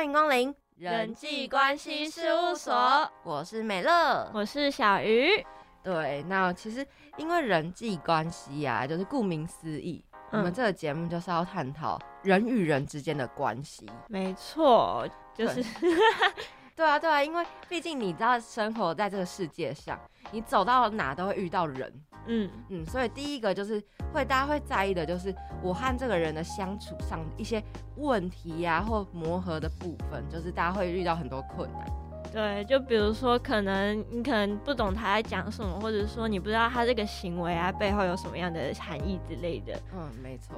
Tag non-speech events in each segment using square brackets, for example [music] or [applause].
欢迎光临人际关系事务所，我是美乐，我是小鱼。对，那其实因为人际关系呀，就是顾名思义，我们这个节目就是要探讨人与人之间的关系。没错，就是。[laughs] 对啊，对啊，因为毕竟你知道，生活在这个世界上，你走到哪都会遇到人，嗯嗯，所以第一个就是会大家会在意的，就是我和这个人的相处上一些问题呀，或磨合的部分，就是大家会遇到很多困难。对，就比如说，可能你可能不懂他在讲什么，或者说你不知道他这个行为啊背后有什么样的含义之类的。嗯，没错。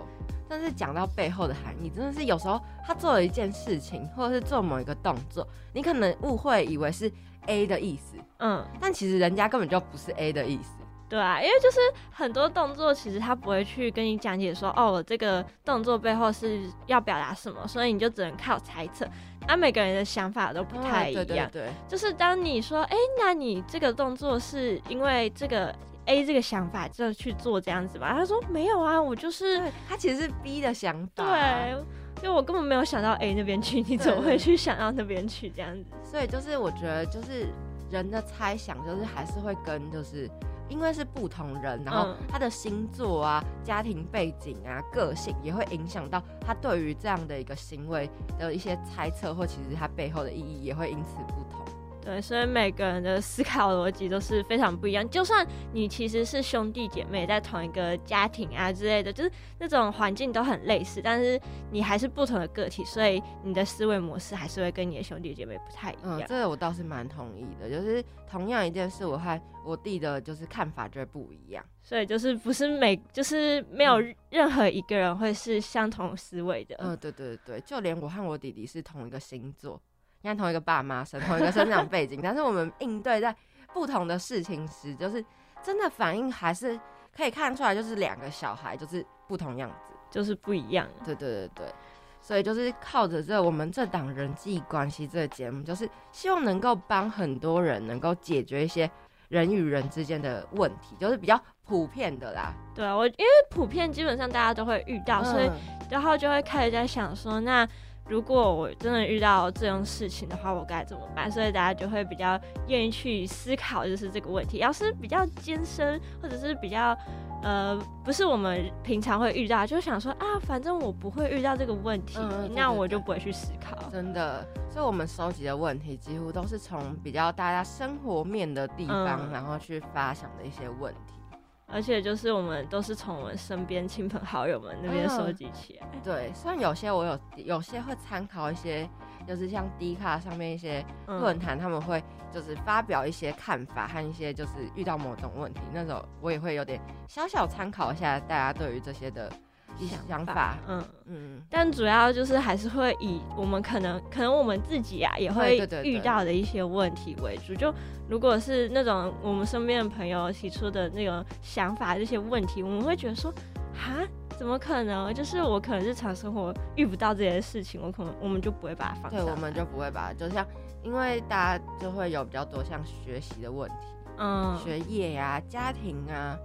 但是讲到背后的含义，真的是有时候他做了一件事情，或者是做某一个动作，你可能误会以为是 A 的意思，嗯，但其实人家根本就不是 A 的意思。对啊，因为就是很多动作，其实他不会去跟你讲解说，哦，这个动作背后是要表达什么，所以你就只能靠猜测。那每个人的想法都不太一样。对对对。就是当你说，哎，那你这个动作是因为这个 A 这个想法就去做这样子吧？他说没有啊，我就是他其实是 B 的想法。对，因为我根本没有想到 A 那边去，你怎么会去想到那边去这样子？所以就是我觉得，就是人的猜想，就是还是会跟就是。因为是不同人，然后他的星座啊、家庭背景啊、个性也会影响到他对于这样的一个行为的一些猜测，或其实他背后的意义也会因此不同。对，所以每个人的思考逻辑都是非常不一样。就算你其实是兄弟姐妹，在同一个家庭啊之类的，就是那种环境都很类似，但是你还是不同的个体，所以你的思维模式还是会跟你的兄弟姐妹不太一样。嗯，这个我倒是蛮同意的。就是同样一件事，我和我弟的就是看法就会不一样。所以就是不是每就是没有任何一个人会是相同思维的。嗯，对对对，就连我和我弟弟是同一个星座。你看，同一个爸妈生，同一个生长背景，[laughs] 但是我们应对在不同的事情时，就是真的反应还是可以看出来，就是两个小孩就是不同样子，就是不一样。对对对对，所以就是靠着这我们这档人际关系这个节目，就是希望能够帮很多人能够解决一些人与人之间的问题，就是比较普遍的啦。对啊，我因为普遍基本上大家都会遇到，所以然后就会开始在想说那。如果我真的遇到这种事情的话，我该怎么办？所以大家就会比较愿意去思考，就是这个问题。要是比较艰深，或者是比较呃，不是我们平常会遇到，就想说啊，反正我不会遇到这个问题，那我就不会去思考。真的，所以我们收集的问题几乎都是从比较大家生活面的地方，然后去发想的一些问题。而且就是我们都是从我们身边亲朋好友们那边收集起来。对，虽然有些我有有些会参考一些，就是像 D 卡上面一些论坛，他们会就是发表一些看法和一些就是遇到某种问题那种，我也会有点小小参考一下大家对于这些的。想法，嗯嗯，但主要就是还是会以我们可能可能我们自己啊也会遇到的一些问题为主。就如果是那种我们身边的朋友提出的那种想法这些问题，我们会觉得说，哈，怎么可能？就是我可能日常生活遇不到这些事情，我可能我们就不会把它放。对，我们就不会把，就像因为大家就会有比较多像学习的问题，嗯，学业呀、家庭啊。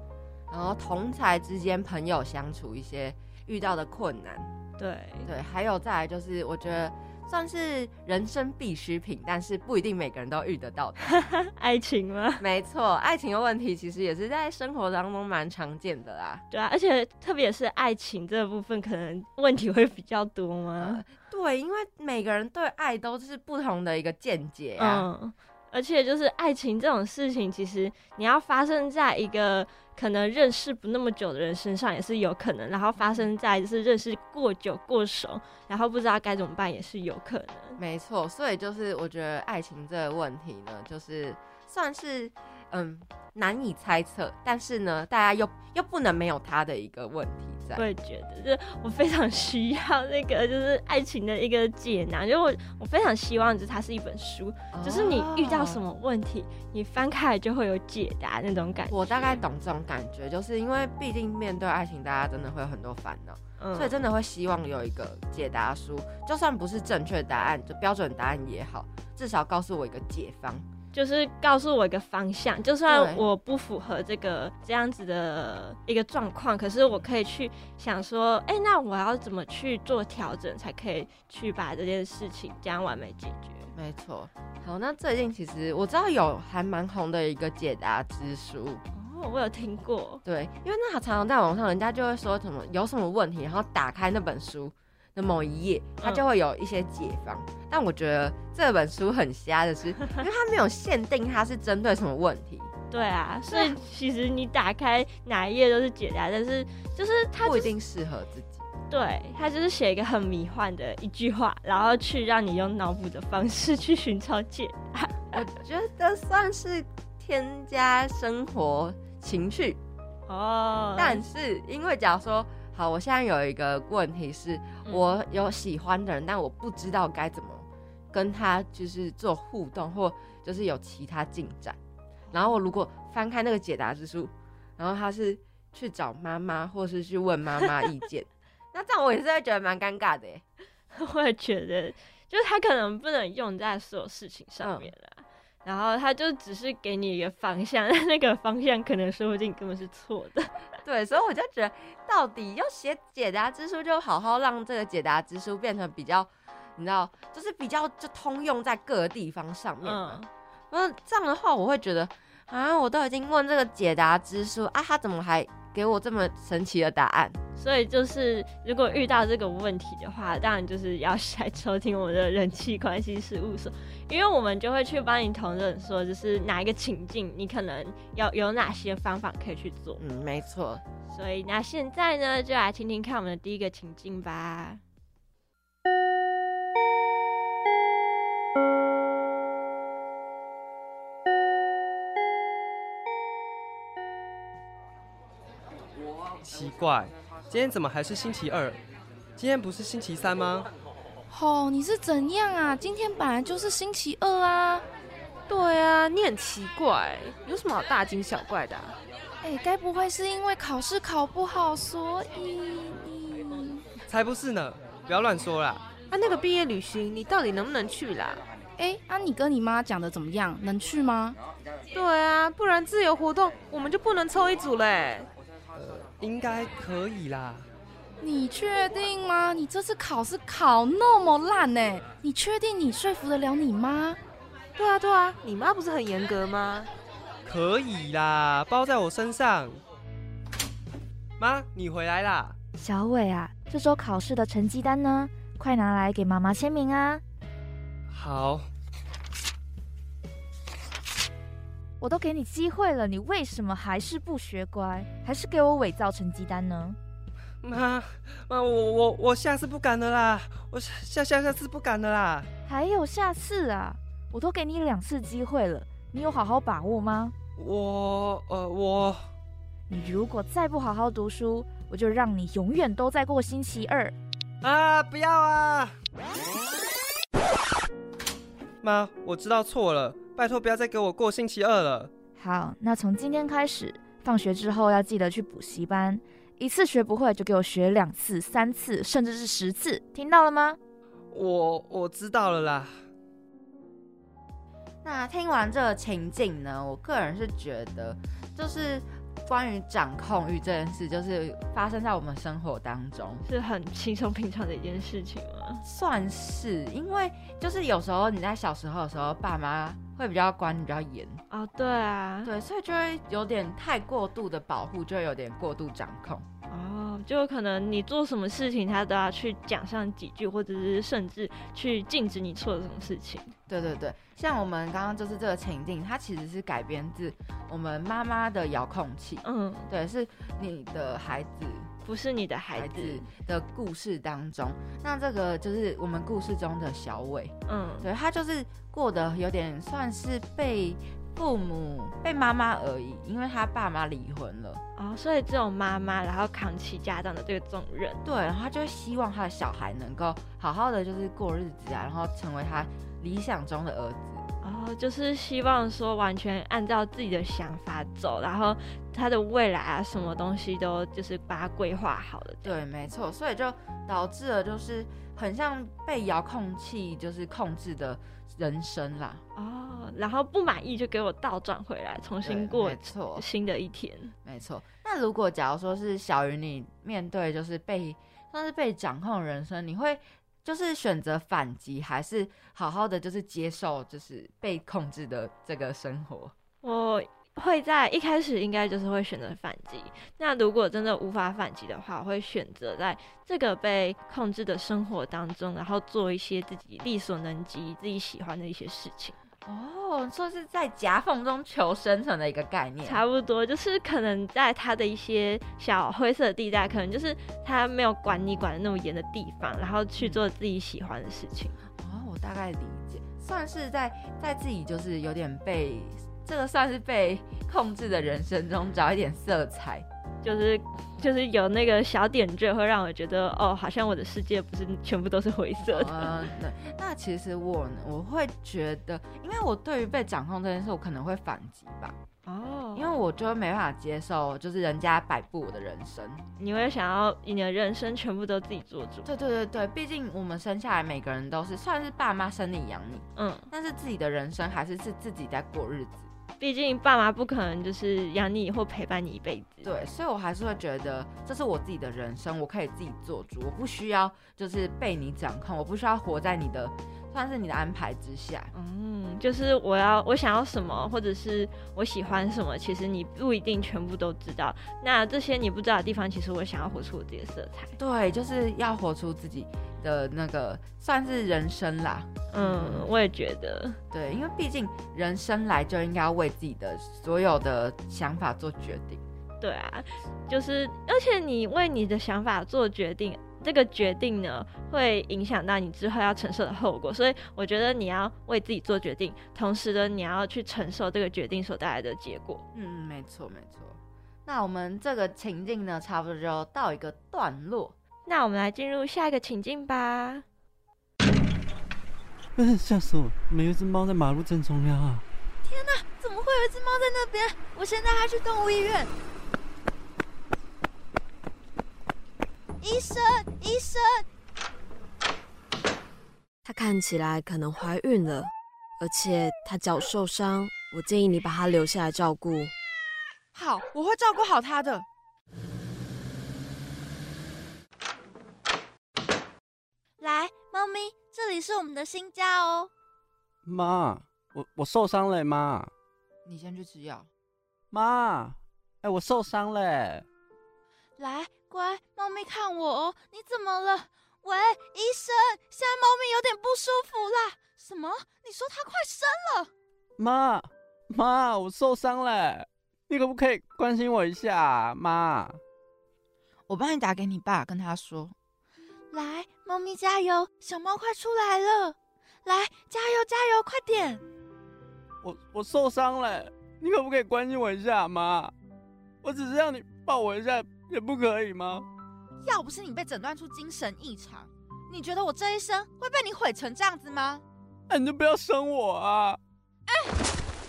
然后同才之间朋友相处一些遇到的困难，对对，还有再来就是我觉得算是人生必需品，但是不一定每个人都遇得到的 [laughs] 爱情吗？没错，爱情的问题其实也是在生活当中蛮常见的啦。对啊，而且特别是爱情这部分，可能问题会比较多吗？对，因为每个人对爱都是不同的一个见解啊。而且就是爱情这种事情，其实你要发生在一个可能认识不那么久的人身上也是有可能，然后发生在就是认识过久过熟，然后不知道该怎么办也是有可能。没错，所以就是我觉得爱情这个问题呢，就是算是。嗯，难以猜测，但是呢，大家又又不能没有他的一个问题在。我也觉得，就是我非常需要那个，就是爱情的一个解囊。就我我非常希望，就是它是一本书，就是你遇到什么问题，你翻开来就会有解答那种感觉。我大概懂这种感觉，就是因为毕竟面对爱情，大家真的会有很多烦恼，所以真的会希望有一个解答书，就算不是正确答案，就标准答案也好，至少告诉我一个解方。就是告诉我一个方向，就算我不符合这个这样子的一个状况，可是我可以去想说，哎，那我要怎么去做调整，才可以去把这件事情这样完美解决？没错。好，那最近其实我知道有还蛮红的一个解答之书。哦我有听过，对，因为那常常在网上，人家就会说什么有什么问题，然后打开那本书的某一页，它就会有一些解方。但我觉得这本书很瞎的是，[laughs] 因为它没有限定它是针对什么问题。对啊，所以其实你打开哪一页都是解答，但是就是它不一定适合自己。对，它就是写一个很迷幻的一句话，然后去让你用脑补的方式去寻找解答。我觉得算是添加生活。情趣哦，但是因为假如说好，我现在有一个问题是，我有喜欢的人，但我不知道该怎么跟他就是做互动，或就是有其他进展。然后我如果翻开那个解答之书，然后他是去找妈妈，或是去问妈妈意见，[laughs] 那这样我也是会觉得蛮尴尬的耶。[laughs] 我也觉得，就是他可能不能用在所有事情上面了。然后他就只是给你一个方向，但那个方向可能说不定根本是错的。[laughs] 对，所以我就觉得，到底要写解答之书，就好好让这个解答之书变成比较，你知道，就是比较就通用在各个地方上面。嗯，那这样的话，我会觉得啊，我都已经问这个解答之书啊，他怎么还？给我这么神奇的答案，所以就是如果遇到这个问题的话，当然就是要来收听我们的人际关系事务所，因为我们就会去帮你同认说，就是哪一个情境你可能要有哪些方法可以去做。嗯，没错。所以那现在呢，就来听听看我们的第一个情境吧。奇怪，今天怎么还是星期二？今天不是星期三吗？哦，你是怎样啊？今天本来就是星期二啊！对啊，你很奇怪，有什么好大惊小怪的？哎，该不会是因为考试考不好，所以……才不是呢！不要乱说啦！啊，那个毕业旅行，你到底能不能去啦？哎，啊，你跟你妈讲的怎么样？能去吗？对啊，不然自由活动我们就不能凑一组嘞。应该可以啦。你确定吗？你这次考试考那么烂呢？你确定你说服得了你妈？对啊对啊，你妈不是很严格吗？可以啦，包在我身上。妈，你回来啦。小伟啊，这周考试的成绩单呢？快拿来给妈妈签名啊。好。我都给你机会了，你为什么还是不学乖，还是给我伪造成绩单呢？妈，妈，我我我下次不敢了啦，我下下下次不敢了啦。还有下次啊，我都给你两次机会了，你有好好把握吗？我呃我，你如果再不好好读书，我就让你永远都在过星期二。啊，不要啊！妈，我知道错了。拜托，不要再给我过星期二了。好，那从今天开始，放学之后要记得去补习班。一次学不会，就给我学两次、三次，甚至是十次，听到了吗？我我知道了啦。那听完这个情景呢，我个人是觉得，就是。关于掌控欲这件事，就是发生在我们生活当中，是很轻松平常的一件事情吗？算是，因为就是有时候你在小时候的时候，爸妈会比较管你比较严啊，对啊，对，所以就会有点太过度的保护，就会有点过度掌控。哦，就可能你做什么事情，他都要去讲上几句，或者是甚至去禁止你做什么事情。对对对，像我们刚刚就是这个情境，它其实是改编自我们妈妈的遥控器。嗯，对，是你的孩子，不是你的孩子的故事当中。那这个就是我们故事中的小伟。嗯，对他就是过得有点算是被。父母被妈妈而已，因为他爸妈离婚了哦，所以只有妈妈，然后扛起家长的这个重任。对，然后他就会希望他的小孩能够好好的就是过日子啊，然后成为他理想中的儿子。哦，就是希望说完全按照自己的想法走，然后他的未来啊，什么东西都就是把它规划好了。对，没错，所以就导致了就是很像被遥控器就是控制的人生啦。哦，然后不满意就给我倒转回来，重新过错新的一天。没错。那如果假如说是小鱼，你面对就是被算是被掌控人生，你会？就是选择反击，还是好好的就是接受，就是被控制的这个生活。我会在一开始应该就是会选择反击。那如果真的无法反击的话，我会选择在这个被控制的生活当中，然后做一些自己力所能及、自己喜欢的一些事情。哦，说是在夹缝中求生存的一个概念，差不多就是可能在它的一些小灰色地带，可能就是它没有管你管的那么严的地方，然后去做自己喜欢的事情。哦，我大概理解，算是在在自己就是有点被这个算是被控制的人生中找一点色彩。就是就是有那个小点缀，会让我觉得哦，好像我的世界不是全部都是灰色的。嗯，对。那其实我我会觉得，因为我对于被掌控这件事，我可能会反击吧。哦。因为我就没办法接受，就是人家摆布我的人生。你会想要你的人生全部都自己做主？对对对对，毕竟我们生下来每个人都是算是爸妈生你养你，嗯，但是自己的人生还是是自己在过日子。毕竟爸妈不可能就是养你或陪伴你一辈子，对，所以我还是会觉得这是我自己的人生，我可以自己做主，我不需要就是被你掌控，我不需要活在你的算是你的安排之下。嗯，就是我要我想要什么，或者是我喜欢什么，其实你不一定全部都知道。那这些你不知道的地方，其实我想要活出我自己的色彩。对，就是要活出自己。的那个算是人生啦，嗯，我也觉得，对，因为毕竟人生来就应该要为自己的所有的想法做决定，对啊，就是而且你为你的想法做决定，这个决定呢会影响到你之后要承受的后果，所以我觉得你要为自己做决定，同时呢你要去承受这个决定所带来的结果。嗯，没错没错。那我们这个情境呢，差不多就到一个段落。那我们来进入下一个情境吧。嗯，吓死我！没有一只猫在马路正中央啊！天哪，怎么会有一只猫在那边？我现在还去动物医院。医生，医生，她看起来可能怀孕了，而且她脚受伤，我建议你把她留下来照顾。好，我会照顾好她的。来，猫咪，这里是我们的新家哦。妈，我我受伤了，妈。你先去吃药。妈，哎，我受伤了。来，乖，猫咪看我哦。你怎么了？喂，医生，现在猫咪有点不舒服啦。什么？你说它快生了？妈，妈，我受伤了，你可不可以关心我一下，妈？我帮你打给你爸，跟他说。来，猫咪加油！小猫快出来了！来，加油加油，快点！我我受伤了，你可不可以关心我一下，妈？我只是让你抱我一下，也不可以吗？要不是你被诊断出精神异常，你觉得我这一生会被你毁成这样子吗？那你就不要生我啊！哎，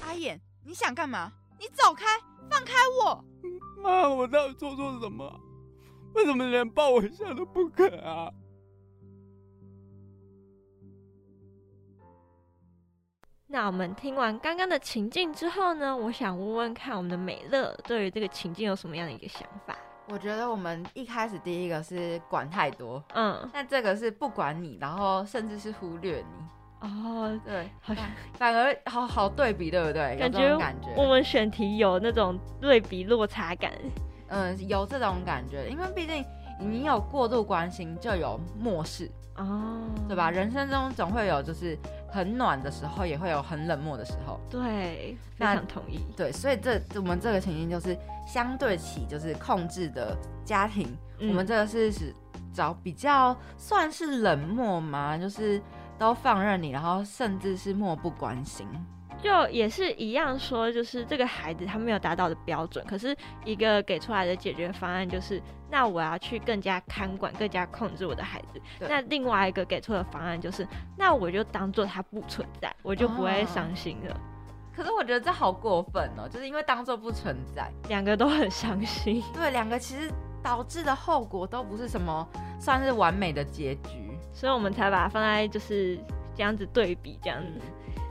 阿眼，你想干嘛？你走开，放开我！妈，我到底做错什么？为什么连抱我一下都不肯啊？那我们听完刚刚的情境之后呢？我想问问看，我们的美乐对于这个情境有什么样的一个想法？我觉得我们一开始第一个是管太多，嗯，那这个是不管你，然后甚至是忽略你。哦，对，好像反而好好对比，对不对？感觉感觉我们选题有那种对比落差感。嗯，有这种感觉，因为毕竟你有过度关心，就有漠视哦，对吧？人生中总会有就是很暖的时候，也会有很冷漠的时候。对，非常同意。对，所以这我们这个情境就是相对起就是控制的家庭，我们这个是是找比较算是冷漠嘛，就是都放任你，然后甚至是漠不关心。就也是一样说，就是这个孩子他没有达到的标准，可是一个给出来的解决方案就是，那我要去更加看管、更加控制我的孩子。那另外一个给出的方案就是，那我就当做他不存在，我就不会伤心了。可是我觉得这好过分哦，就是因为当做不存在，两个都很伤心。[laughs] 对，两个其实导致的后果都不是什么算是完美的结局，所以我们才把它放在就是这样子对比，这样子。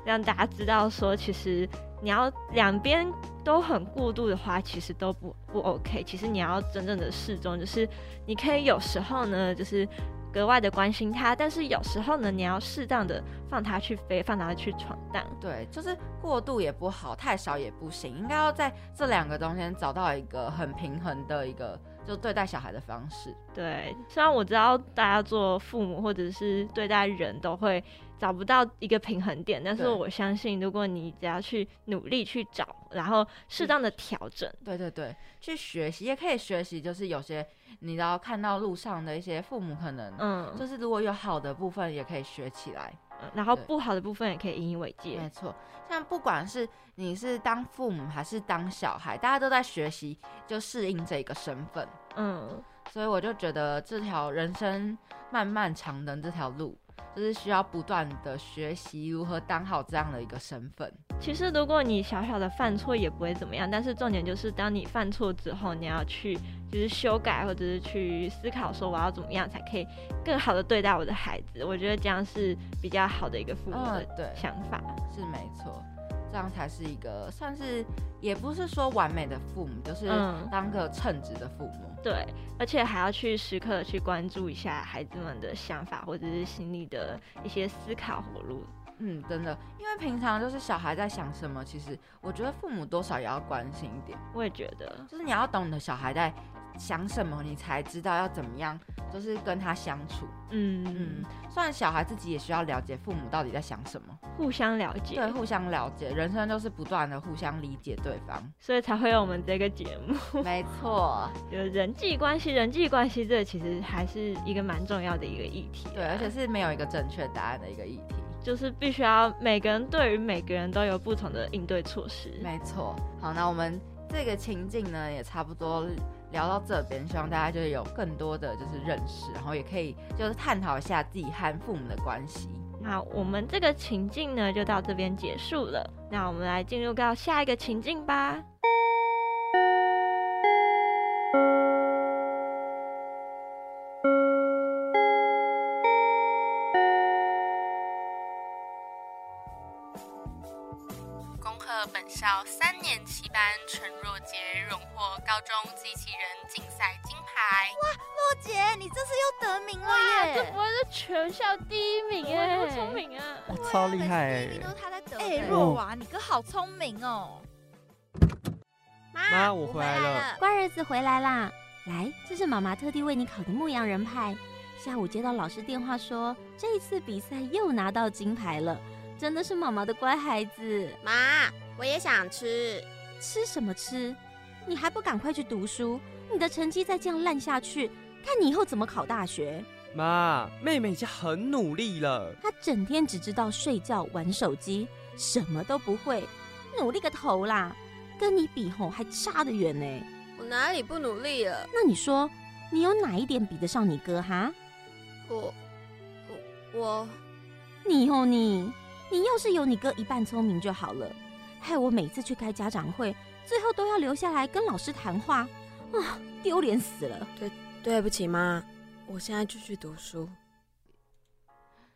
让大家知道说，其实你要两边都很过度的话，其实都不不 OK。其实你要真正的适中，就是你可以有时候呢，就是格外的关心他，但是有时候呢，你要适当的放他去飞，放他去闯荡。对，就是过度也不好，太少也不行，应该要在这两个中间找到一个很平衡的一个。就对待小孩的方式，对。虽然我知道大家做父母或者是对待人都会找不到一个平衡点，但是我相信，如果你只要去努力去找，然后适当的调整，对对对，去学习也可以学习。就是有些你要看到路上的一些父母，可能嗯，就是如果有好的部分，也可以学起来。然后不好的部分也可以引以为戒。没错，像不管是你是当父母还是当小孩，大家都在学习，就适应这个身份。嗯，所以我就觉得这条人生漫漫长的这条路。就是需要不断的学习如何当好这样的一个身份。其实，如果你小小的犯错也不会怎么样，但是重点就是当你犯错之后，你要去就是修改，或者是去思考说我要怎么样才可以更好的对待我的孩子。我觉得这样是比较好的一个父母的想法。是没错。这样才是一个算是，也不是说完美的父母，就是当个称职的父母。对，而且还要去时刻去关注一下孩子们的想法或者是心里的一些思考活路。嗯，真的，因为平常就是小孩在想什么，其实我觉得父母多少也要关心一点。我也觉得，就是你要懂你的小孩在想什么，你才知道要怎么样。就是跟他相处，嗯嗯，虽然小孩自己也需要了解父母到底在想什么，互相了解，对，互相了解，人生就是不断的互相理解对方，所以才会有我们这个节目。没错，[laughs] 就是人际关系，人际关系这其实还是一个蛮重要的一个议题，对，而且是没有一个正确答案的一个议题，就是必须要每个人对于每个人都有不同的应对措施。没错，好，那我们这个情境呢也差不多。聊到这边，希望大家就是有更多的就是认识，然后也可以就是探讨一下自己和父母的关系。那我们这个情境呢，就到这边结束了。那我们来进入到下一个情境吧。陈若杰荣获高中机器人竞赛金牌。哇，若杰，你这次又得名了耶！这不会是全校第一名哎，好聪明啊！我超厉害哎！第一名都是他在得。哎，若娃，你哥好聪明哦。妈，我回来了。乖儿子回来啦！来，这是妈妈特地为你烤的牧羊人派。下午接到老师电话说，这一次比赛又拿到金牌了，真的是妈妈的乖孩子。妈，我也想吃。吃什么吃？你还不赶快去读书？你的成绩再这样烂下去，看你以后怎么考大学？妈，妹妹已经很努力了。她整天只知道睡觉、玩手机，什么都不会，努力个头啦！跟你比吼还差得远呢。我哪里不努力了？那你说，你有哪一点比得上你哥哈？我，我，我，你哦你，你要是有你哥一半聪明就好了。害我每次去开家长会，最后都要留下来跟老师谈话，啊，丢脸死了！对，对不起妈，我现在就去读书。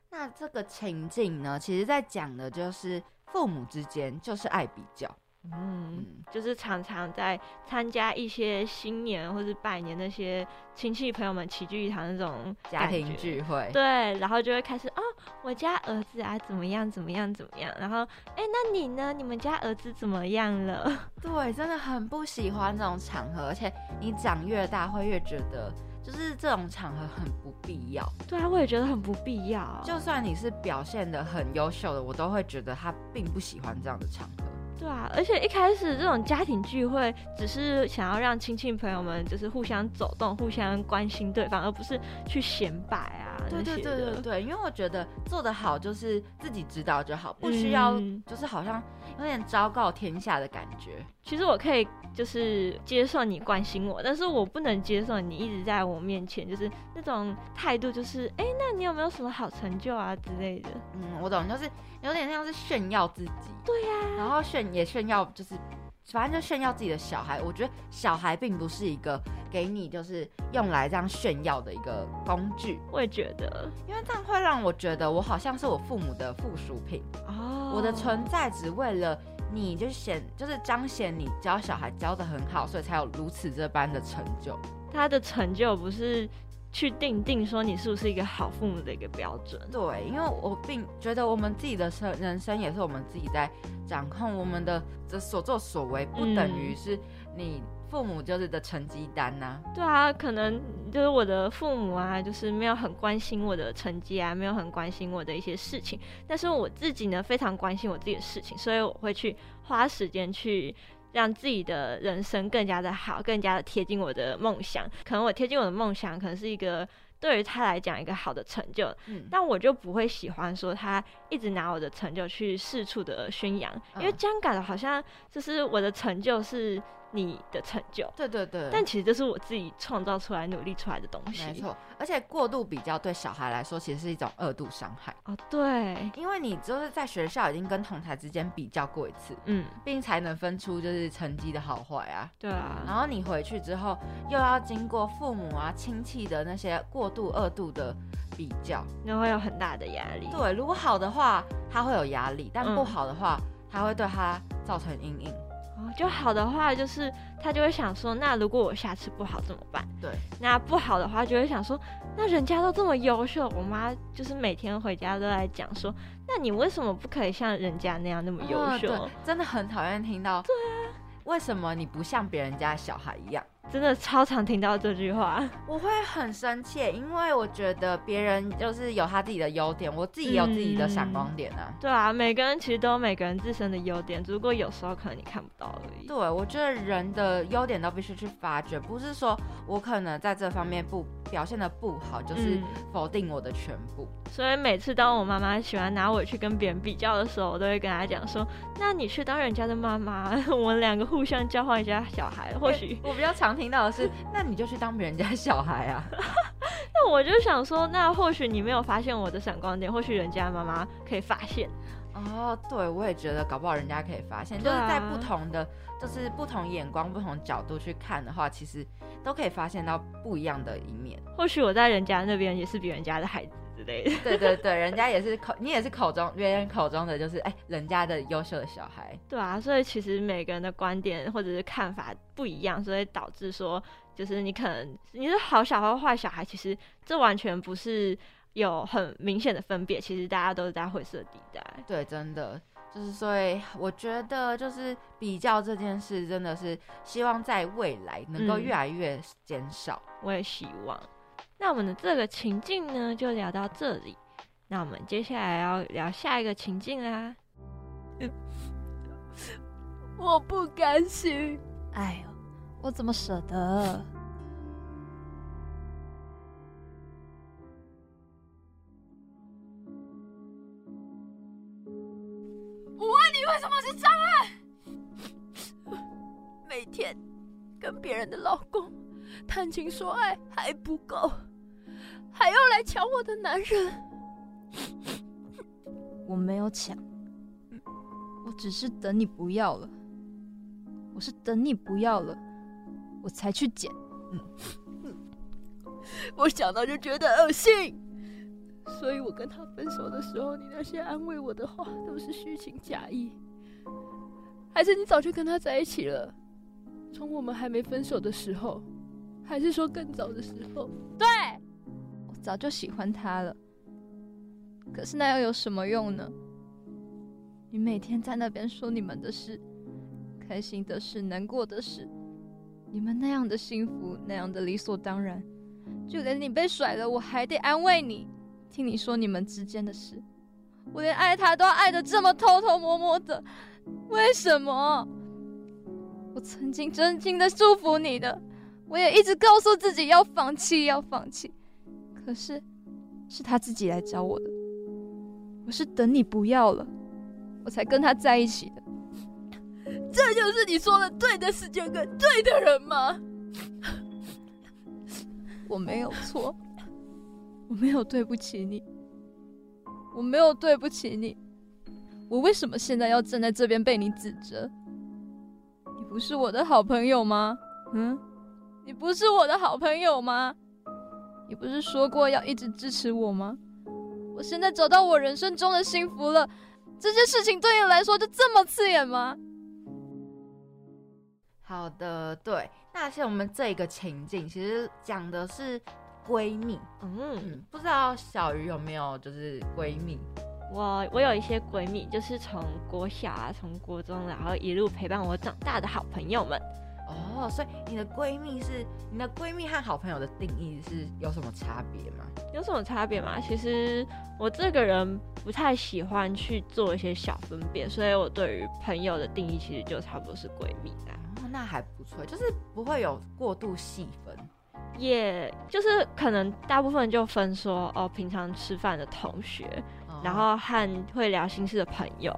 那这个情境呢，其实在讲的就是父母之间就是爱比较。嗯，就是常常在参加一些新年或是拜年那些亲戚朋友们齐聚一堂那种家庭聚会，对，然后就会开始哦，我家儿子啊怎么样怎么样怎么样，然后哎，那你呢？你们家儿子怎么样了？[laughs] 对，真的很不喜欢这种场合，而且你长越大会越觉得，就是这种场合很不必要。对啊，我也觉得很不必要。就算你是表现的很优秀的，我都会觉得他并不喜欢这样的场合。对啊，而且一开始这种家庭聚会只是想要让亲戚朋友们就是互相走动、互相关心对方，而不是去显摆啊，对对对对对，因为我觉得做得好就是自己知道就好，不需要就是好像有点昭告天下的感觉。其实我可以就是接受你关心我，但是我不能接受你一直在我面前就是那种态度，就是哎，那你有没有什么好成就啊之类的？嗯，我懂，就是有点像是炫耀自己。对呀，然后炫也炫耀就是。反正就炫耀自己的小孩，我觉得小孩并不是一个给你就是用来这样炫耀的一个工具。我也觉得，因为这样会让我觉得我好像是我父母的附属品哦，我的存在只为了你，就显就是彰显你教小孩教的很好，所以才有如此这般的成就。他的成就不是。去定定说你是不是一个好父母的一个标准？对，因为我并觉得我们自己的生人生也是我们自己在掌控，我们的这所作所为不等于是你父母就是的成绩单呐。对啊，可能就是我的父母啊，就是没有很关心我的成绩啊，没有很关心我的一些事情，但是我自己呢非常关心我自己的事情，所以我会去花时间去。让自己的人生更加的好，更加的贴近我的梦想。可能我贴近我的梦想，可能是一个对于他来讲一个好的成就。嗯，但我就不会喜欢说他一直拿我的成就去四处的宣扬，因为这样感觉好像就是我的成就是你的成就。对对对。但其实这是我自己创造出来、努力出来的东西。没错。而且过度比较对小孩来说，其实是一种二度伤害哦。对，因为你就是在学校已经跟同台之间比较过一次，嗯，并才能分出就是成绩的好坏啊。对啊。然后你回去之后，又要经过父母啊、亲戚的那些过度二度的比较，那会有很大的压力。对，如果好的话，他会有压力；但不好的话，他会对他造成阴影。就好的话，就是他就会想说，那如果我下次不好怎么办？对，那不好的话就会想说，那人家都这么优秀，我妈就是每天回家都在讲说，那你为什么不可以像人家那样那么优秀？真的很讨厌听到。对啊，为什么你不像别人家小孩一样？真的超常听到这句话，我会很生气，因为我觉得别人就是有他自己的优点，我自己有自己的闪光点啊。对啊，每个人其实都有每个人自身的优点，只不过有时候可能你看不到而已。对，我觉得人的优点都必须去发掘，不是说我可能在这方面不表现的不好，就是否定我的全部。所以每次当我妈妈喜欢拿我去跟别人比较的时候，我都会跟她讲说：“那你去当人家的妈妈，我们两个互相交换一下小孩，或许我比较常。”听到的是，那你就去当别人家小孩啊？[laughs] 那我就想说，那或许你没有发现我的闪光点，或许人家妈妈可以发现。[laughs] 哦，对，我也觉得，搞不好人家可以发现，就是在不同的，就是不同眼光、不同角度去看的话，其实都可以发现到不一样的一面。或许我在人家那边也是比人家的孩子。[laughs] 对对对，人家也是口，你也是口中别人口中的，就是哎，人家的优秀的小孩。对啊，所以其实每个人的观点或者是看法不一样，所以导致说，就是你可能你是好小孩坏小孩，其实这完全不是有很明显的分别，其实大家都是在灰色地带。对，真的就是所以我觉得就是比较这件事，真的是希望在未来能够越来越减少。我也希望。那我们的这个情境呢，就聊到这里。那我们接下来要聊下一个情境啦。[laughs] 我不甘心。哎呦，我怎么舍得？我问你，为什么是障碍？每天跟别人的老公谈情说爱还不够。还要来抢我的男人？我没有抢，我只是等你不要了。我是等你不要了，我才去捡。[laughs] 我想到就觉得恶心，所以我跟他分手的时候，你那些安慰我的话都是虚情假意，还是你早就跟他在一起了？从我们还没分手的时候，还是说更早的时候？对。早就喜欢他了，可是那又有什么用呢？你每天在那边说你们的事，开心的事、难过的事，你们那样的幸福，那样的理所当然，就连你被甩了，我还得安慰你，听你说你们之间的事。我连爱他都要爱的这么偷偷摸摸的，为什么？我曾经真心的祝福你的，我也一直告诉自己要放弃，要放弃。可是，是他自己来找我的。我是等你不要了，我才跟他在一起的。这就是你说的对的时间跟对的人吗？[laughs] 我没有错，我没有对不起你，我没有对不起你。我为什么现在要站在这边被你指责？你不是我的好朋友吗？嗯，你不是我的好朋友吗？你不是说过要一直支持我吗？我现在找到我人生中的幸福了，这件事情对你来说就这么刺眼吗？好的，对，那像我们这个情境，其实讲的是闺蜜。嗯，不知道小鱼有没有就是闺蜜？我我有一些闺蜜，就是从国小啊，从国中，然后一路陪伴我长大的好朋友们。哦，所以你的闺蜜是你的闺蜜和好朋友的定义是有什么差别吗？有什么差别吗？其实我这个人不太喜欢去做一些小分辨，所以我对于朋友的定义其实就差不多是闺蜜啦。哦，那还不错，就是不会有过度细分，也就是可能大部分就分说哦，平常吃饭的同学，然后和会聊心事的朋友，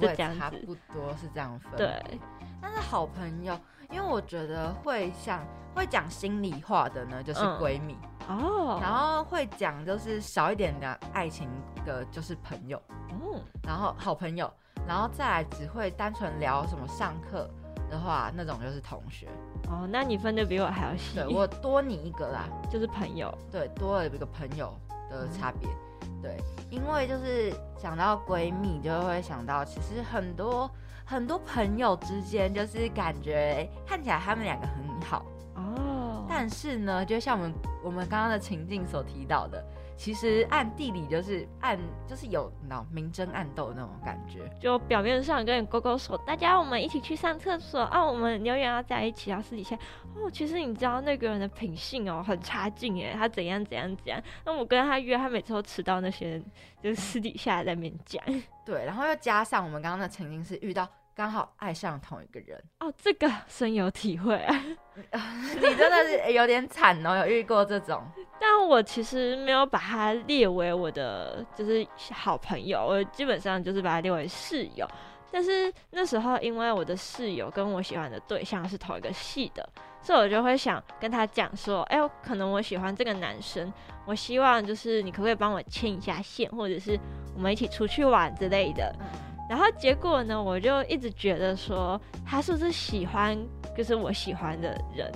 就这样子，差不多是这样分。对，但是好朋友。因为我觉得会像会讲心里话的呢，就是闺蜜。哦，然后会讲就是少一点的爱情的，就是朋友嗯，然后好朋友，然后再来只会单纯聊什么上课的话，那种就是同学哦。那你分的比我还要细，对 [laughs] 我多你一个啦，就是朋友，对，多了一个朋友的差别，对，因为就是想到闺蜜，就会想到其实很多。很多朋友之间就是感觉看起来他们两个很好哦，但是呢，就像我们我们刚刚的情境所提到的，其实暗地里就是暗就是有那明争暗斗那种感觉，就表面上跟你勾勾手，大家我们一起去上厕所啊，我们永远要在一起，然后私底下。哦，其实你知道那个人的品性哦很差劲哎，他怎样怎样怎样，那我跟他约，他每次都迟到，那些人就是私底下在面讲。对，然后又加上我们刚刚的情境是遇到刚好爱上同一个人哦，这个深有体会啊！[laughs] 你真的是有点惨哦，有遇过这种。[laughs] 但我其实没有把他列为我的就是好朋友，我基本上就是把他列为室友。但是那时候因为我的室友跟我喜欢的对象是同一个系的，所以我就会想跟他讲说：“哎，可能我喜欢这个男生，我希望就是你可不可以帮我牵一下线，或者是。”我们一起出去玩之类的，然后结果呢，我就一直觉得说他是不是喜欢就是我喜欢的人，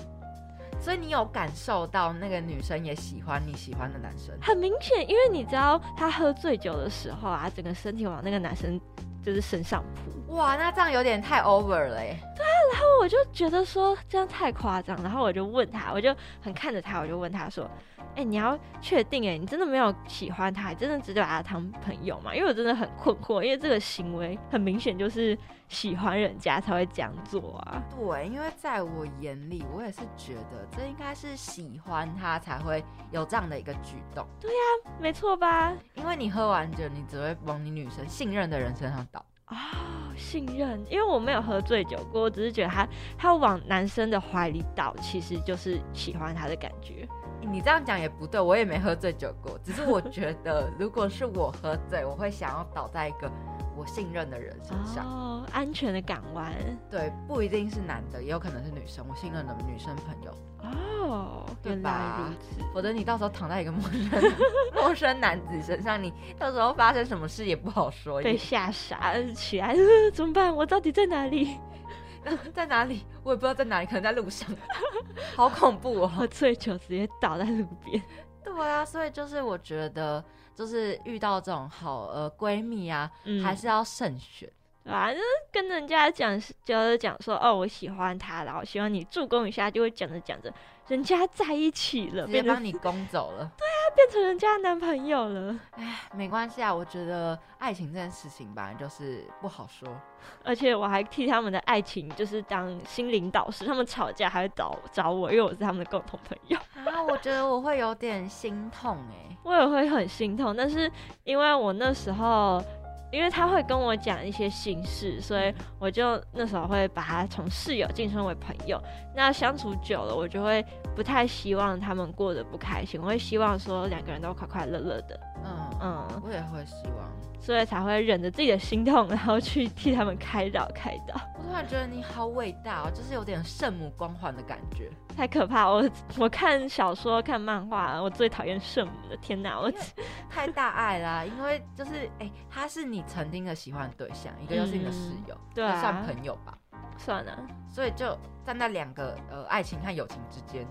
所以你有感受到那个女生也喜欢你喜欢的男生，很明显，因为你知道他喝醉酒的时候啊，整个身体往那个男生就是身上扑，哇，那这样有点太 over 了哎。对啊，然后我就觉得说这样太夸张，然后我就问他，我就很看着他，我就问他说。哎，你要确定哎，你真的没有喜欢他，真的只把他当朋友吗？因为我真的很困惑，因为这个行为很明显就是喜欢人家才会这样做啊。对，因为在我眼里，我也是觉得这应该是喜欢他才会有这样的一个举动。对呀，没错吧？因为你喝完酒，你只会往你女生信任的人身上倒啊。信任，因为我没有喝醉酒过，我只是觉得他他往男生的怀里倒，其实就是喜欢他的感觉。你这样讲也不对，我也没喝醉酒过。只是我觉得，如果是我喝醉，我会想要倒在一个我信任的人身上，哦，安全的港湾。对，不一定是男的，也有可能是女生，我信任的女生朋友。哦，原来如此。否则你到时候躺在一个陌生陌生男子身上，你到时候发生什么事也不好说。被吓傻起来，[laughs] 怎么办？我到底在哪里？[laughs] 在哪里？我也不知道在哪里，可能在路上，好恐怖哦！[laughs] 醉酒直接倒在路边。对啊，所以就是我觉得，就是遇到这种好呃闺蜜啊，还是要慎选。啊，就是跟人家讲，就是讲说哦，我喜欢他，然后希望你助攻一下，就会讲着讲着，人家在一起了，直接帮你攻走了。[laughs] 对啊，变成人家男朋友了。哎，没关系啊，我觉得爱情这件事情吧，就是不好说。而且我还替他们的爱情就是当心灵导师，他们吵架还会找找我，因为我是他们的共同朋友。啊，我觉得我会有点心痛哎，我也会很心痛，但是因为我那时候。因为他会跟我讲一些心事，所以我就那时候会把他从室友晋升为朋友。那相处久了，我就会不太希望他们过得不开心，我会希望说两个人都快快乐乐的。嗯嗯，我也会希望。所以才会忍着自己的心痛，然后去替他们开导开导。我突然觉得你好伟大哦，就是有点圣母光环的感觉，太可怕！我我看小说、看漫画，我最讨厌圣母的。天哪，我太大爱啦！因为就是哎，他是你曾经的喜欢对象，一个又是你的室友，对，算朋友吧？算了。所以就站在两个呃爱情和友情之间。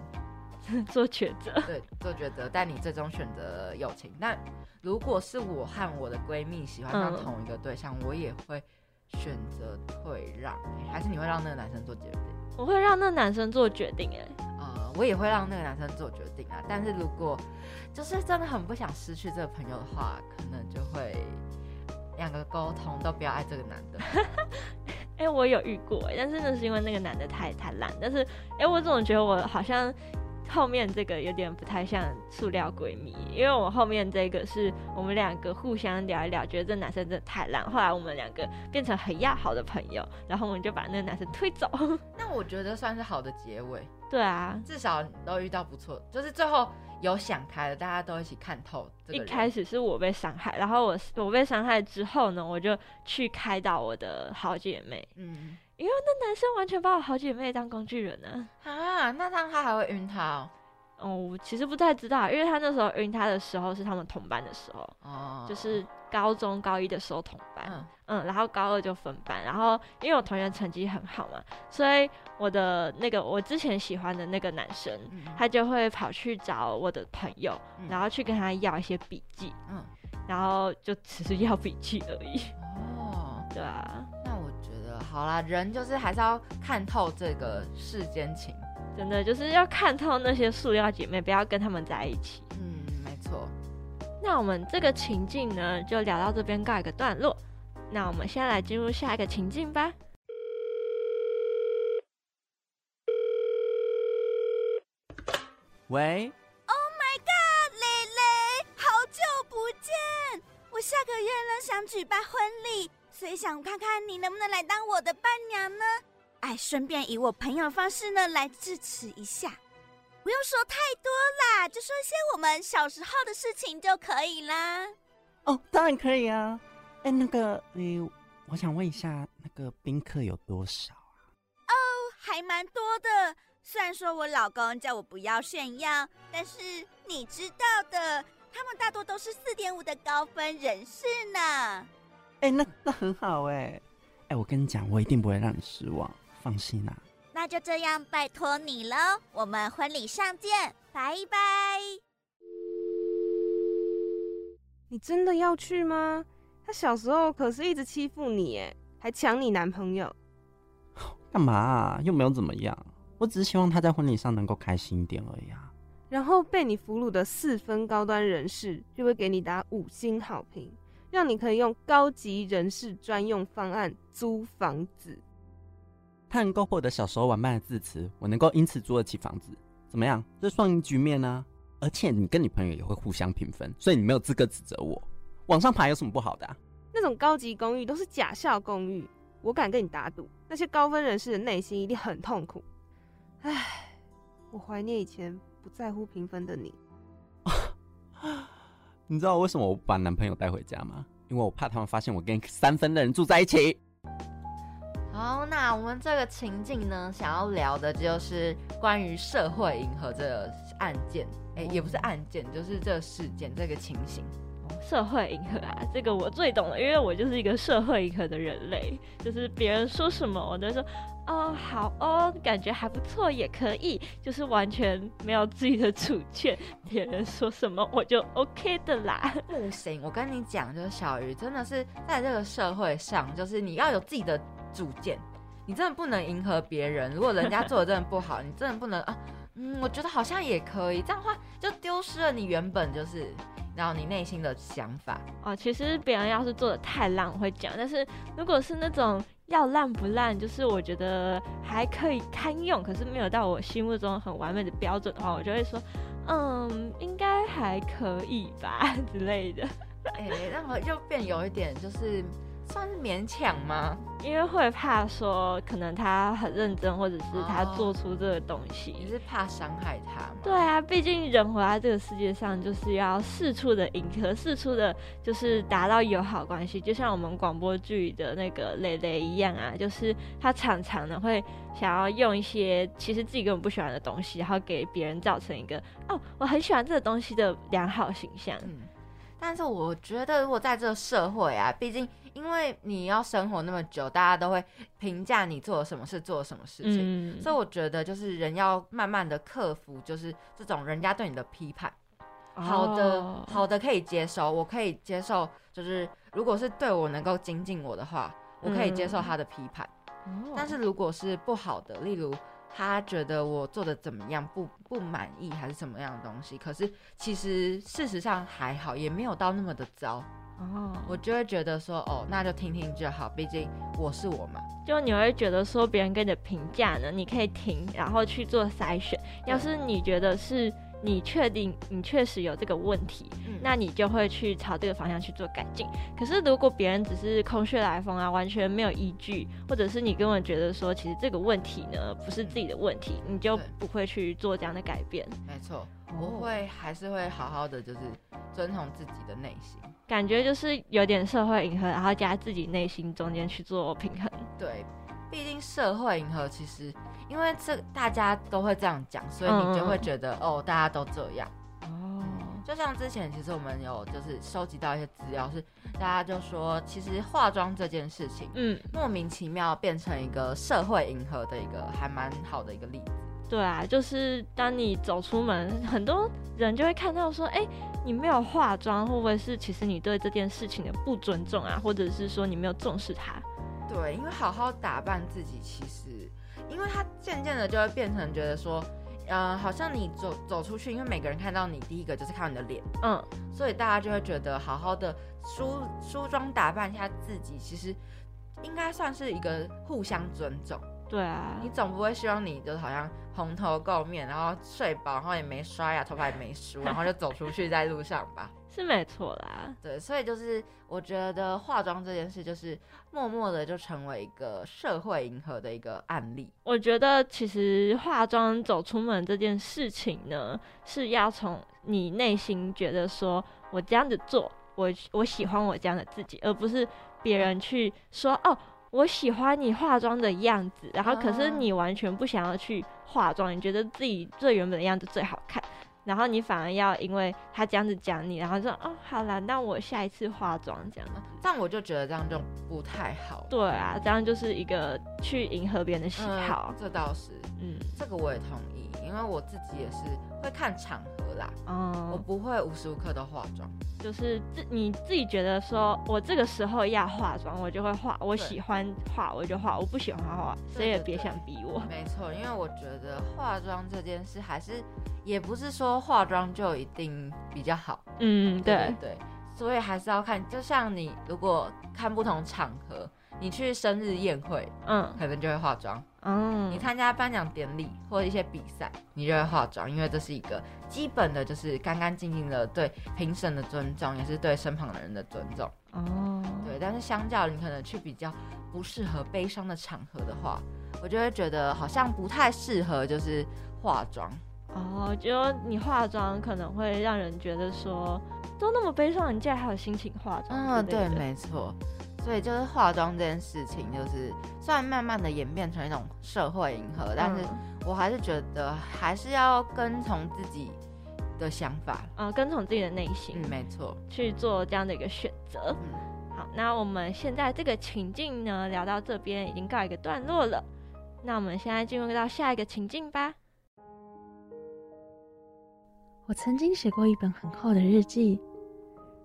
[laughs] 做抉择，对，做抉择，但你最终选择友情。那如果是我和我的闺蜜喜欢上同一个对象，我也会选择退让。还是你会让那个男生做决定？我会让那个男生做决定。哎，呃，我也会让那个男生做决定啊。但是如果就是真的很不想失去这个朋友的话，可能就会两个沟通都不要爱这个男的。[laughs] 哎，我有遇过，但是那是因为那个男的太太烂。但是，哎，我总觉得我好像。后面这个有点不太像塑料闺蜜，因为我后面这个是我们两个互相聊一聊，觉得这男生真的太烂，后来我们两个变成很要好的朋友，然后我们就把那个男生推走。那我觉得算是好的结尾。对啊，至少都遇到不错，就是最后有想开了，大家都一起看透。一开始是我被伤害，然后我我被伤害之后呢，我就去开导我的好姐妹。嗯。因为那男生完全把我好姐妹当工具人呢啊！那他他还会晕他哦？我其实不太知道，因为他那时候晕他的时候是他们同班的时候哦，就是高中高一的时候同班，嗯，然后高二就分班，然后因为我同学成绩很好嘛，所以我的那个我之前喜欢的那个男生，他就会跑去找我的朋友，然后去跟他要一些笔记，嗯，然后就只是要笔记而已哦，对啊。那我觉得好啦，人就是还是要看透这个世间情，真的就是要看透那些塑料姐妹，不要跟他们在一起。嗯，没错。那我们这个情境呢，就聊到这边告一个段落。那我们先来进入下一个情境吧。喂？Oh my god，蕾蕾，好久不见！我下个月呢想举办婚礼。所以想看看你能不能来当我的伴娘呢？哎，顺便以我朋友的方式呢来支持一下，不用说太多啦，就说一些我们小时候的事情就可以啦。哦，当然可以啊。哎，那个，呃，我想问一下，那个宾客有多少啊？哦，还蛮多的。虽然说我老公叫我不要炫耀，但是你知道的，他们大多都是四点五的高分人士呢。哎，那那很好哎，哎，我跟你讲，我一定不会让你失望，放心啦。那就这样，拜托你喽，我们婚礼上见，拜拜。你真的要去吗？他小时候可是一直欺负你，哎，还抢你男朋友。[laughs] 干嘛？又没有怎么样，我只是希望他在婚礼上能够开心一点而已啊。然后被你俘虏的四分高端人士就会给你打五星好评。让你可以用高级人士专用方案租房子，他能够获得小时候玩伴的字词，我能够因此租得起房子，怎么样？这双赢局面呢？而且你跟你朋友也会互相平分，所以你没有资格指责我。往上爬有什么不好的？那种高级公寓都是假笑公寓，我敢跟你打赌，那些高分人士的内心一定很痛苦。唉，我怀念以前不在乎评分的你。[laughs] 你知道为什么我不把男朋友带回家吗？因为我怕他们发现我跟三分的人住在一起。好，那我们这个情境呢，想要聊的就是关于社会银河这个案件，哎，也不是案件，就是这个事件这个情形。社会银河啊，这个我最懂了，因为我就是一个社会银河的人类，就是别人说什么我都说。哦，好哦，感觉还不错，也可以，就是完全没有自己的主见，别人说什么我就 OK 的啦。不行，我跟你讲，就是小鱼真的是在这个社会上，就是你要有自己的主见，你真的不能迎合别人。如果人家做的真的不好，你真的不能啊，嗯，我觉得好像也可以，这样的话就丢失了你原本就是然后你内心的想法。哦，其实别人要是做的太烂，我会讲，但是如果是那种。要烂不烂，就是我觉得还可以堪用，可是没有到我心目中很完美的标准的话，我就会说，嗯，应该还可以吧 [laughs] 之类的。哎，那么又变有一点就是。算是勉强吗？因为会怕说，可能他很认真，或者是他做出这个东西，你是怕伤害他吗？对啊，毕竟人活在这个世界上，就是要四处的迎合，四处的，就是达到友好关系。就像我们广播剧的那个蕾蕾一样啊，就是他常常的会想要用一些其实自己根本不喜欢的东西，然后给别人造成一个哦，我很喜欢这个东西的良好形象。嗯，但是我觉得，如果在这个社会啊，毕竟。因为你要生活那么久，大家都会评价你做了什么事，做了什么事情，所以我觉得就是人要慢慢的克服，就是这种人家对你的批判。好的，好的可以接受，我可以接受，就是如果是对我能够精进我的话，我可以接受他的批判。但是如果是不好的，例如他觉得我做的怎么样不不满意，还是什么样的东西，可是其实事实上还好，也没有到那么的糟。哦，我就会觉得说，哦，那就听听就好，毕竟我是我嘛。就你会觉得说，别人给你的评价呢，你可以听，然后去做筛选。要是你觉得是你确定你确实有这个问题，那你就会去朝这个方向去做改进。可是如果别人只是空穴来风啊，完全没有依据，或者是你根本觉得说，其实这个问题呢不是自己的问题，你就不会去做这样的改变。没错，我会还是会好好的，就是遵从自己的内心。感觉就是有点社会迎合，然后加自己内心中间去做平衡。对，毕竟社会迎合其实，因为这大家都会这样讲，所以你就会觉得哦，大家都这样。哦，就像之前其实我们有就是收集到一些资料，是大家就说，其实化妆这件事情，嗯，莫名其妙变成一个社会迎合的一个还蛮好的一个例子。对啊，就是当你走出门，很多人就会看到说，哎。你没有化妆，会不会是其实你对这件事情的不尊重啊？或者是说你没有重视它？对，因为好好打扮自己，其实，因为他渐渐的就会变成觉得说，呃，好像你走走出去，因为每个人看到你第一个就是看你的脸，嗯，所以大家就会觉得好好的梳梳妆打扮一下自己，其实应该算是一个互相尊重。对啊，你总不会希望你就是好像蓬头垢面，然后睡饱，然后也没刷牙，头发也没梳，然后就走出去在路上吧？是没错啦。对，所以就是我觉得化妆这件事，就是默默的就成为一个社会迎合的一个案例。我觉得其实化妆走出门这件事情呢，是要从你内心觉得说我这样子做，我我喜欢我这样的自己，而不是别人去说哦。我喜欢你化妆的样子，然后可是你完全不想要去化妆，你觉得自己最原本的样子最好看，然后你反而要因为他这样子讲你，然后说哦好了，那我下一次化妆这样，但我就觉得这样就不太好。对啊，这样就是一个去迎合别人的喜好。这倒是，嗯，这个我也同意，因为我自己也是会看场合啦，哦，我不会无时无刻都化妆。就是自你自己觉得说，我这个时候要化妆，我就会化。我喜欢化，我就化；我不喜欢化，谁也别想逼我。没错，因为我觉得化妆这件事，还是也不是说化妆就一定比较好。嗯，对对。所以还是要看，就像你如果看不同场合。你去生日宴会，嗯，可能就会化妆。嗯，你参加颁奖典礼或者一些比赛，你就会化妆，因为这是一个基本的，就是干干净净的对评审的尊重，也是对身旁的人的尊重。哦，对。但是相较你可能去比较不适合悲伤的场合的话，我就会觉得好像不太适合，就是化妆。哦，就你化妆可能会让人觉得说，都那么悲伤，你竟然还有心情化妆？嗯，对，没错。所以就是化妆这件事情，就是虽然慢慢的演变成一种社会迎合，但是我还是觉得还是要跟从自己的想法，嗯，跟从自己的内心，嗯，没错，去做这样的一个选择。好，那我们现在这个情境呢，聊到这边已经告一个段落了，那我们现在进入到下一个情境吧。我曾经写过一本很厚的日记，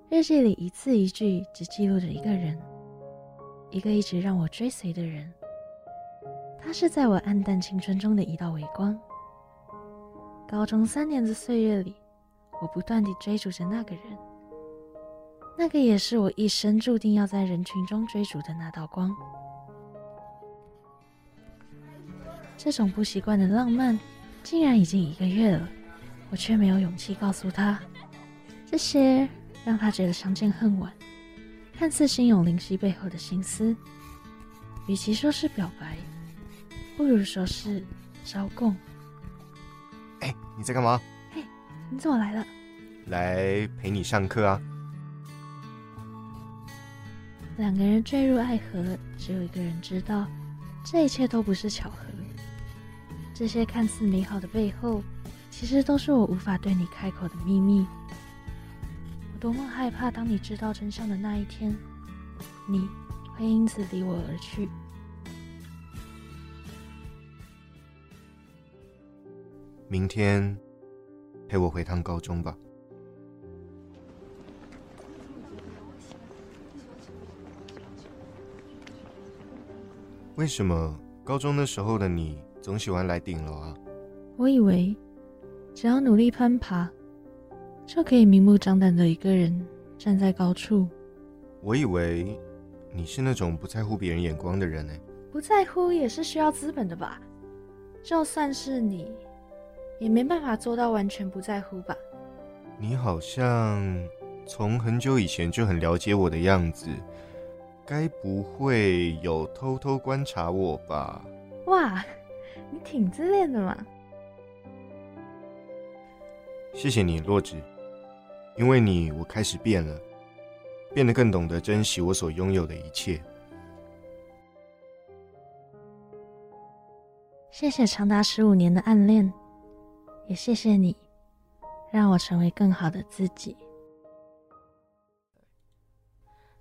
日记里一字一句只记录着一个人。一个一直让我追随的人，他是在我暗淡青春中的一道微光。高中三年的岁月里，我不断地追逐着那个人，那个也是我一生注定要在人群中追逐的那道光。这种不习惯的浪漫，竟然已经一个月了，我却没有勇气告诉他，这些让他觉得相见恨晚，看似心有灵犀背后的心思。与其说是表白，不如说是招供。哎，你在干嘛？嘿，你怎么来了？来陪你上课啊。两个人坠入爱河，只有一个人知道，这一切都不是巧合。这些看似美好的背后，其实都是我无法对你开口的秘密。我多么害怕，当你知道真相的那一天，你会因此离我而去。明天陪我回趟高中吧。为什么高中的时候的你总喜欢来顶楼啊？我以为只要努力攀爬，就可以明目张胆的一个人站在高处。我以为你是那种不在乎别人眼光的人呢。不在乎也是需要资本的吧？就算是你，也没办法做到完全不在乎吧？你好像从很久以前就很了解我的样子。该不会有偷偷观察我吧？哇，你挺自恋的嘛！谢谢你，洛枳，因为你，我开始变了，变得更懂得珍惜我所拥有的一切。谢谢长达十五年的暗恋，也谢谢你，让我成为更好的自己。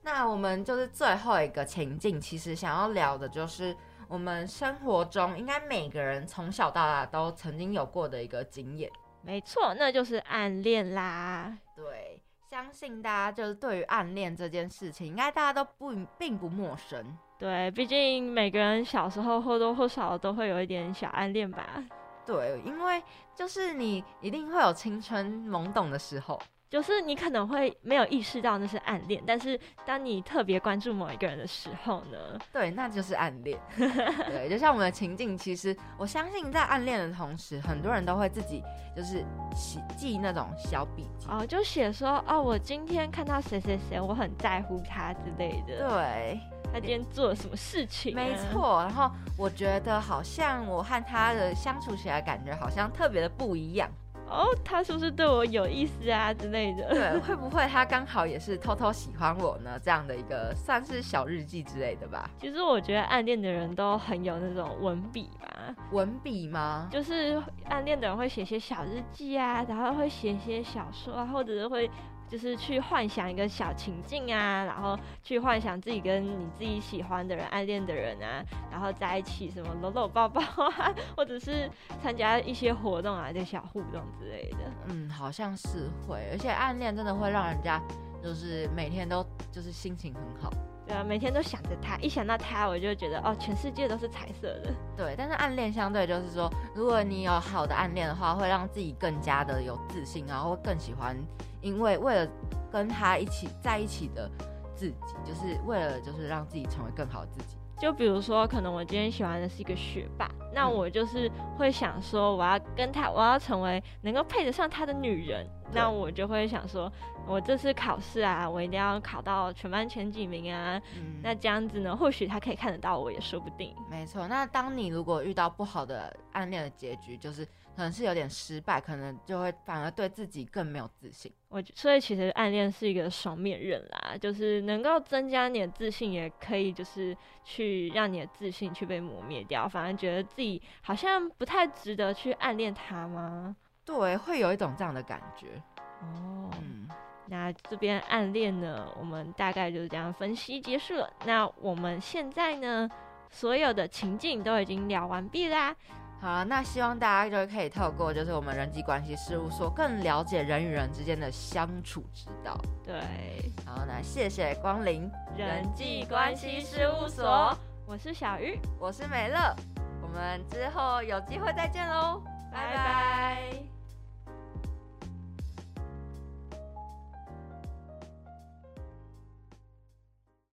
那我们就是最后一个情境，其实想要聊的就是我们生活中应该每个人从小到大都曾经有过的一个经验。没错，那就是暗恋啦。对，相信大家就是对于暗恋这件事情，应该大家都不并不陌生。对，毕竟每个人小时候或多或少都会有一点小暗恋吧。对，因为就是你一定会有青春懵懂的时候。就是你可能会没有意识到那是暗恋，但是当你特别关注某一个人的时候呢？对，那就是暗恋。[laughs] 对，就像我们的情境，其实我相信在暗恋的同时，很多人都会自己就是记记那种小笔记哦，就写说哦，我今天看到谁谁谁，我很在乎他之类的。对，他今天做了什么事情？没错。然后我觉得好像我和他的相处起来感觉好像特别的不一样。哦，他是不是对我有意思啊之类的？对，会不会他刚好也是偷偷喜欢我呢？这样的一个算是小日记之类的吧。其实我觉得暗恋的人都很有那种文笔吧。文笔吗？就是暗恋的人会写些小日记啊，然后会写些小说啊，或者是会。就是去幻想一个小情境啊，然后去幻想自己跟你自己喜欢的人、暗恋的人啊，然后在一起什么搂搂抱抱啊，[laughs] 或者是参加一些活动啊，这小互动之类的。嗯，好像是会，而且暗恋真的会让人家就是每天都就是心情很好。对啊，每天都想着他，一想到他，我就觉得哦，全世界都是彩色的。对，但是暗恋相对就是说，如果你有好的暗恋的话，会让自己更加的有自信，然后会更喜欢，因为为了跟他一起在一起的自己，就是为了就是让自己成为更好的自己。就比如说，可能我今天喜欢的是一个学霸，那我就是会想说，我要跟他，我要成为能够配得上他的女人。那我就会想说，我这次考试啊，我一定要考到全班前几名啊。那这样子呢，或许他可以看得到我，也说不定。没错。那当你如果遇到不好的暗恋的结局，就是可能是有点失败，可能就会反而对自己更没有自信。我所以其实暗恋是一个双面刃啦，就是能够增加你的自信，也可以就是去让你的自信去被磨灭掉，反而觉得自己好像不太值得去暗恋他吗？对，会有一种这样的感觉哦。嗯，那这边暗恋呢，我们大概就是这样分析结束了。那我们现在呢，所有的情境都已经聊完毕啦。好，那希望大家就可以透过就是我们人际关系事务所，更了解人与人之间的相处之道。对，好，那谢谢光临人际关系事务所。我是小鱼，我是美乐，我们之后有机会再见喽，拜拜。